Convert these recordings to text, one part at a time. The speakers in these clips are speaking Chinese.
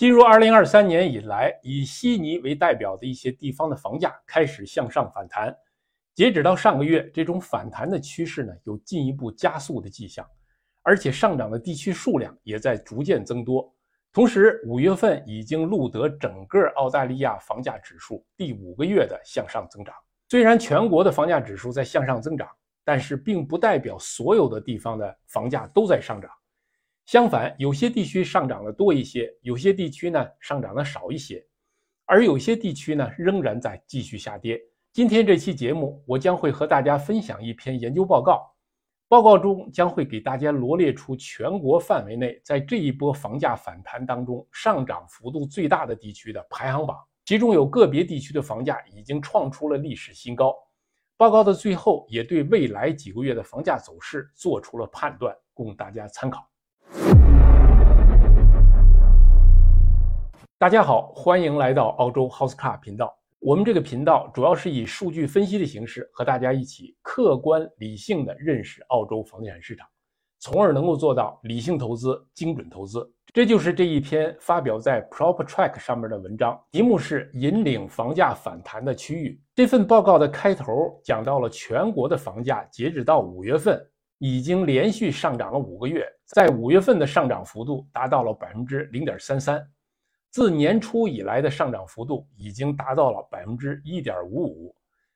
进入二零二三年以来，以悉尼为代表的一些地方的房价开始向上反弹。截止到上个月，这种反弹的趋势呢有进一步加速的迹象，而且上涨的地区数量也在逐渐增多。同时，五月份已经录得整个澳大利亚房价指数第五个月的向上增长。虽然全国的房价指数在向上增长，但是并不代表所有的地方的房价都在上涨。相反，有些地区上涨的多一些，有些地区呢上涨的少一些，而有些地区呢仍然在继续下跌。今天这期节目，我将会和大家分享一篇研究报告，报告中将会给大家罗列出全国范围内在这一波房价反弹当中上涨幅度最大的地区的排行榜，其中有个别地区的房价已经创出了历史新高。报告的最后也对未来几个月的房价走势做出了判断，供大家参考。大家好，欢迎来到澳洲 House Car 频道。我们这个频道主要是以数据分析的形式和大家一起客观理性的认识澳洲房地产市场，从而能够做到理性投资、精准投资。这就是这一篇发表在 Prop Track 上面的文章，题目是“引领房价反弹的区域”。这份报告的开头讲到了全国的房价，截止到五月份。已经连续上涨了五个月，在五月份的上涨幅度达到了百分之零点三三，自年初以来的上涨幅度已经达到了百分之一点五五。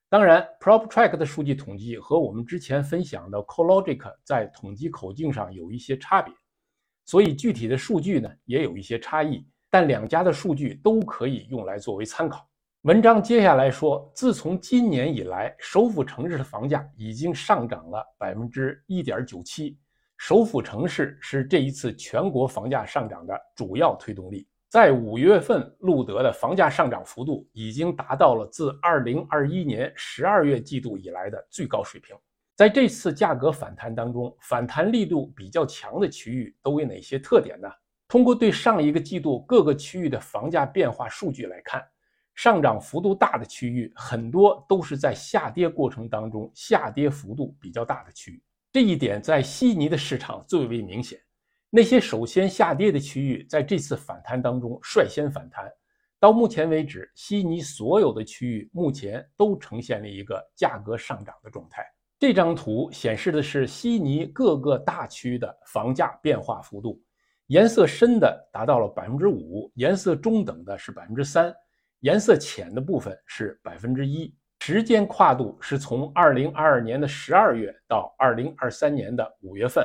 当然，PropTrack 的数据统计和我们之前分享的 CoLogic 在统计口径上有一些差别，所以具体的数据呢也有一些差异，但两家的数据都可以用来作为参考。文章接下来说，自从今年以来，首府城市的房价已经上涨了百分之一点九七。首府城市是这一次全国房价上涨的主要推动力。在五月份路德的房价上涨幅度已经达到了自二零二一年十二月季度以来的最高水平。在这次价格反弹当中，反弹力度比较强的区域都有哪些特点呢？通过对上一个季度各个区域的房价变化数据来看。上涨幅度大的区域，很多都是在下跌过程当中下跌幅度比较大的区域。这一点在悉尼的市场最为明显。那些首先下跌的区域，在这次反弹当中率先反弹。到目前为止，悉尼所有的区域目前都呈现了一个价格上涨的状态。这张图显示的是悉尼各个大区的房价变化幅度，颜色深的达到了百分之五，颜色中等的是百分之三。颜色浅的部分是百分之一，时间跨度是从二零二二年的十二月到二零二三年的五月份。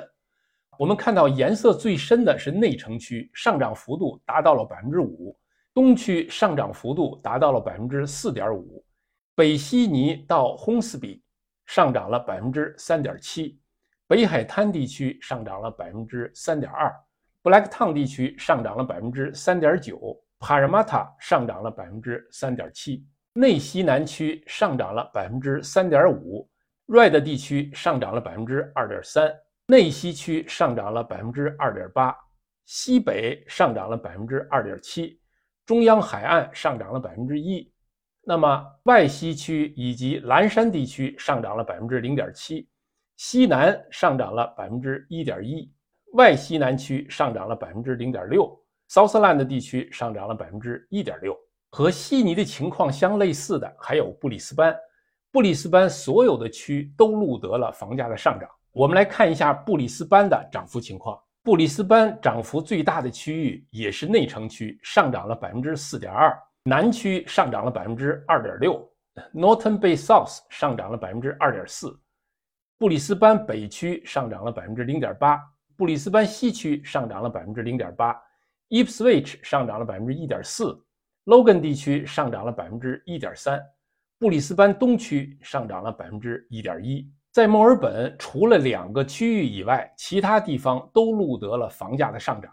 我们看到颜色最深的是内城区，上涨幅度达到了百分之五；东区上涨幅度达到了百分之四点五；北悉尼到烘斯比上涨了百分之三点七；北海滩地区上涨了百分之三点二；布莱克汤地区上涨了百分之三点九。帕尔马塔上涨了百分之三点七，内西南区上涨了百分之三点五，Red 地区上涨了百分之二点三，内西区上涨了百分之二点八，西北上涨了百分之二点七，中央海岸上涨了百分之一，那么外西区以及蓝山地区上涨了百分之零点七，西南上涨了百分之一点一，外西南区上涨了百分之零点六。s o u t h l a n d 地区上涨了百分之一点六，和悉尼的情况相类似的还有布里斯班。布里斯班所有的区都录得了房价的上涨。我们来看一下布里斯班的涨幅情况。布里斯班涨幅最大的区域也是内城区，上涨了百分之四点二。南区上涨了百分之二点六，Norton Bay South 上涨了百分之二点四。布里斯班北区上涨了百分之零点八，布里斯班西区上涨了百分之零点八。Ipswich 上涨了百分之一点四，Logan 地区上涨了百分之一点三，布里斯班东区上涨了百分之一点一。在墨尔本，除了两个区域以外，其他地方都录得了房价的上涨。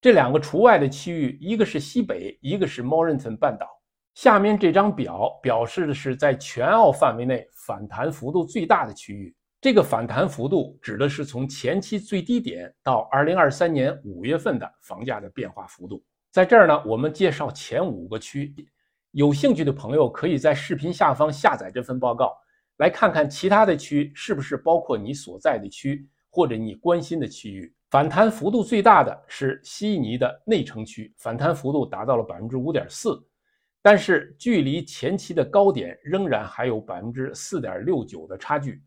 这两个除外的区域，一个是西北，一个是 Mornington 半岛。下面这张表表示的是在全澳范围内反弹幅度最大的区域。这个反弹幅度指的是从前期最低点到二零二三年五月份的房价的变化幅度。在这儿呢，我们介绍前五个区，有兴趣的朋友可以在视频下方下载这份报告，来看看其他的区是不是包括你所在的区或者你关心的区域。反弹幅度最大的是悉尼的内城区，反弹幅度达到了百分之五点四，但是距离前期的高点仍然还有百分之四点六九的差距。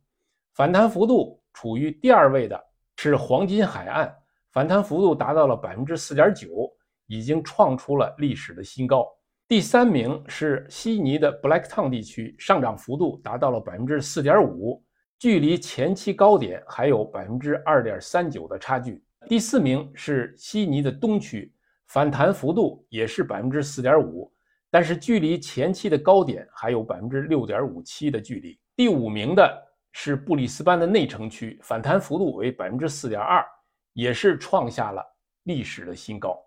反弹幅度处于第二位的是黄金海岸，反弹幅度达到了百分之四点九，已经创出了历史的新高。第三名是悉尼的 Blacktown 地区，上涨幅度达到了百分之四点五。距离前期高点还有百分之二点三九的差距。第四名是悉尼的东区，反弹幅度也是百分之四点五，但是距离前期的高点还有百分之六点五七的距离。第五名的是布里斯班的内城区，反弹幅度为百分之四点二，也是创下了历史的新高。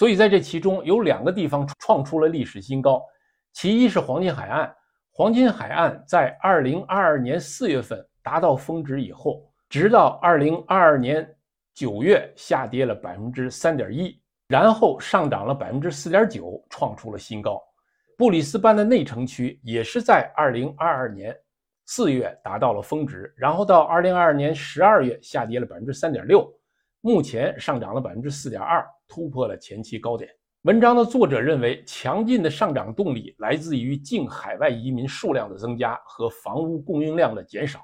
所以在这其中有两个地方创出了历史新高，其一是黄金海岸，黄金海岸在二零二二年四月份。达到峰值以后，直到二零二二年九月下跌了百分之三点一，然后上涨了百分之四点九，创出了新高。布里斯班的内城区也是在二零二二年四月达到了峰值，然后到二零二二年十二月下跌了百分之三点六，目前上涨了百分之四点二，突破了前期高点。文章的作者认为，强劲的上涨动力来自于净海外移民数量的增加和房屋供应量的减少。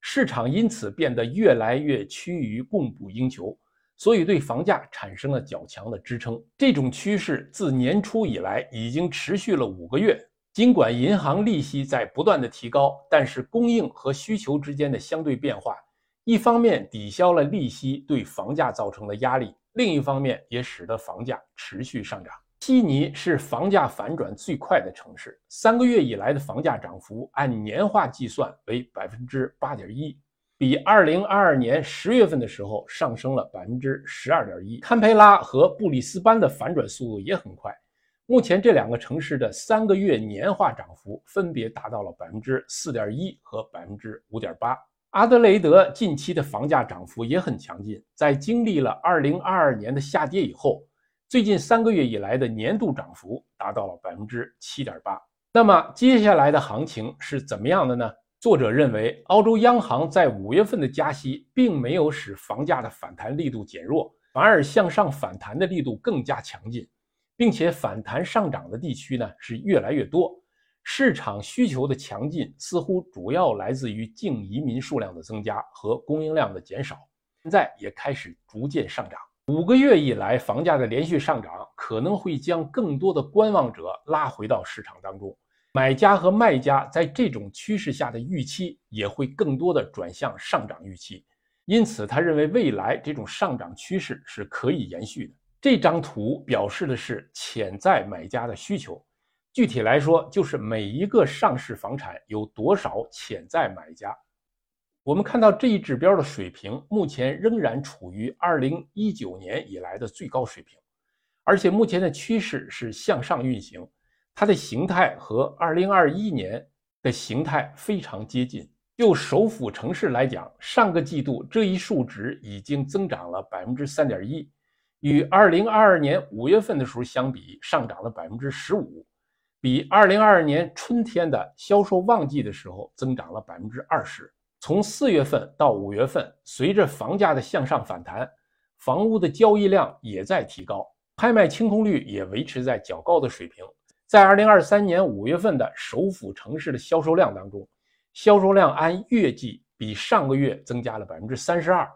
市场因此变得越来越趋于供不应求，所以对房价产生了较强的支撑。这种趋势自年初以来已经持续了五个月。尽管银行利息在不断的提高，但是供应和需求之间的相对变化，一方面抵消了利息对房价造成的压力，另一方面也使得房价持续上涨。悉尼是房价反转最快的城市，三个月以来的房价涨幅按年化计算为百分之八点一，比二零二二年十月份的时候上升了百分之十二点一。堪培拉和布里斯班的反转速度也很快，目前这两个城市的三个月年化涨幅分别达到了百分之四点一和百分之五点八。阿德雷德近期的房价涨幅也很强劲，在经历了二零二二年的下跌以后。最近三个月以来的年度涨幅达到了百分之七点八。那么接下来的行情是怎么样的呢？作者认为，澳洲央行在五月份的加息并没有使房价的反弹力度减弱，反而向上反弹的力度更加强劲，并且反弹上涨的地区呢是越来越多。市场需求的强劲似乎主要来自于净移民数量的增加和供应量的减少，现在也开始逐渐上涨。五个月以来，房价的连续上涨可能会将更多的观望者拉回到市场当中，买家和卖家在这种趋势下的预期也会更多的转向上涨预期。因此，他认为未来这种上涨趋势是可以延续的。这张图表示的是潜在买家的需求，具体来说，就是每一个上市房产有多少潜在买家。我们看到这一指标的水平目前仍然处于二零一九年以来的最高水平，而且目前的趋势是向上运行，它的形态和二零二一年的形态非常接近。就首府城市来讲，上个季度这一数值已经增长了百分之三点一，与二零二二年五月份的时候相比，上涨了百分之十五，比二零二二年春天的销售旺季的时候增长了百分之二十。从四月份到五月份，随着房价的向上反弹，房屋的交易量也在提高，拍卖清空率也维持在较高的水平。在二零二三年五月份的首府城市的销售量当中，销售量按月计比上个月增加了百分之三十二，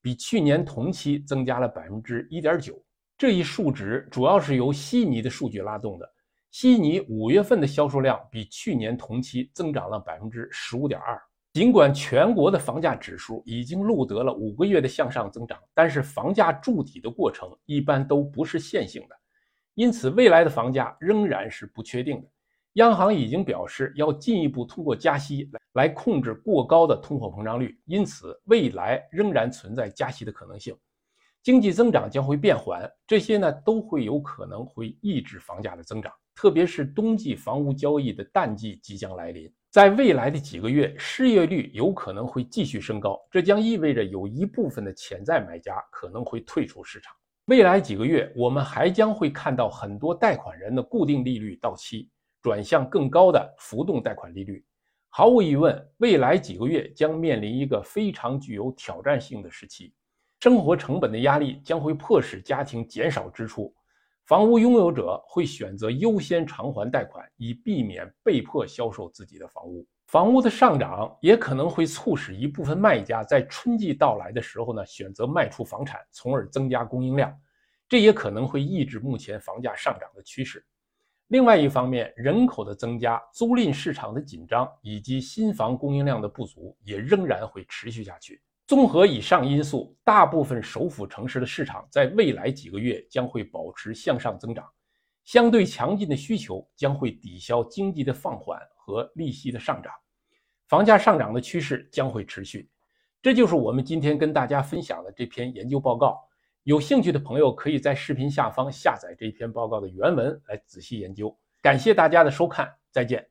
比去年同期增加了百分之一点九。这一数值主要是由悉尼的数据拉动的。悉尼五月份的销售量比去年同期增长了百分之十五点二。尽管全国的房价指数已经录得了五个月的向上增长，但是房价筑底的过程一般都不是线性的，因此未来的房价仍然是不确定的。央行已经表示要进一步通过加息来来控制过高的通货膨胀率，因此未来仍然存在加息的可能性。经济增长将会变缓，这些呢都会有可能会抑制房价的增长，特别是冬季房屋交易的淡季即将来临。在未来的几个月，失业率有可能会继续升高，这将意味着有一部分的潜在买家可能会退出市场。未来几个月，我们还将会看到很多贷款人的固定利率到期，转向更高的浮动贷款利率。毫无疑问，未来几个月将面临一个非常具有挑战性的时期。生活成本的压力将会迫使家庭减少支出，房屋拥有者会选择优先偿还贷款，以避免被迫销售自己的房屋。房屋的上涨也可能会促使一部分卖家在春季到来的时候呢选择卖出房产，从而增加供应量。这也可能会抑制目前房价上涨的趋势。另外一方面，人口的增加、租赁市场的紧张以及新房供应量的不足也仍然会持续下去。综合以上因素，大部分首府城市的市场在未来几个月将会保持向上增长，相对强劲的需求将会抵消经济的放缓和利息的上涨，房价上涨的趋势将会持续。这就是我们今天跟大家分享的这篇研究报告。有兴趣的朋友可以在视频下方下载这篇报告的原文来仔细研究。感谢大家的收看，再见。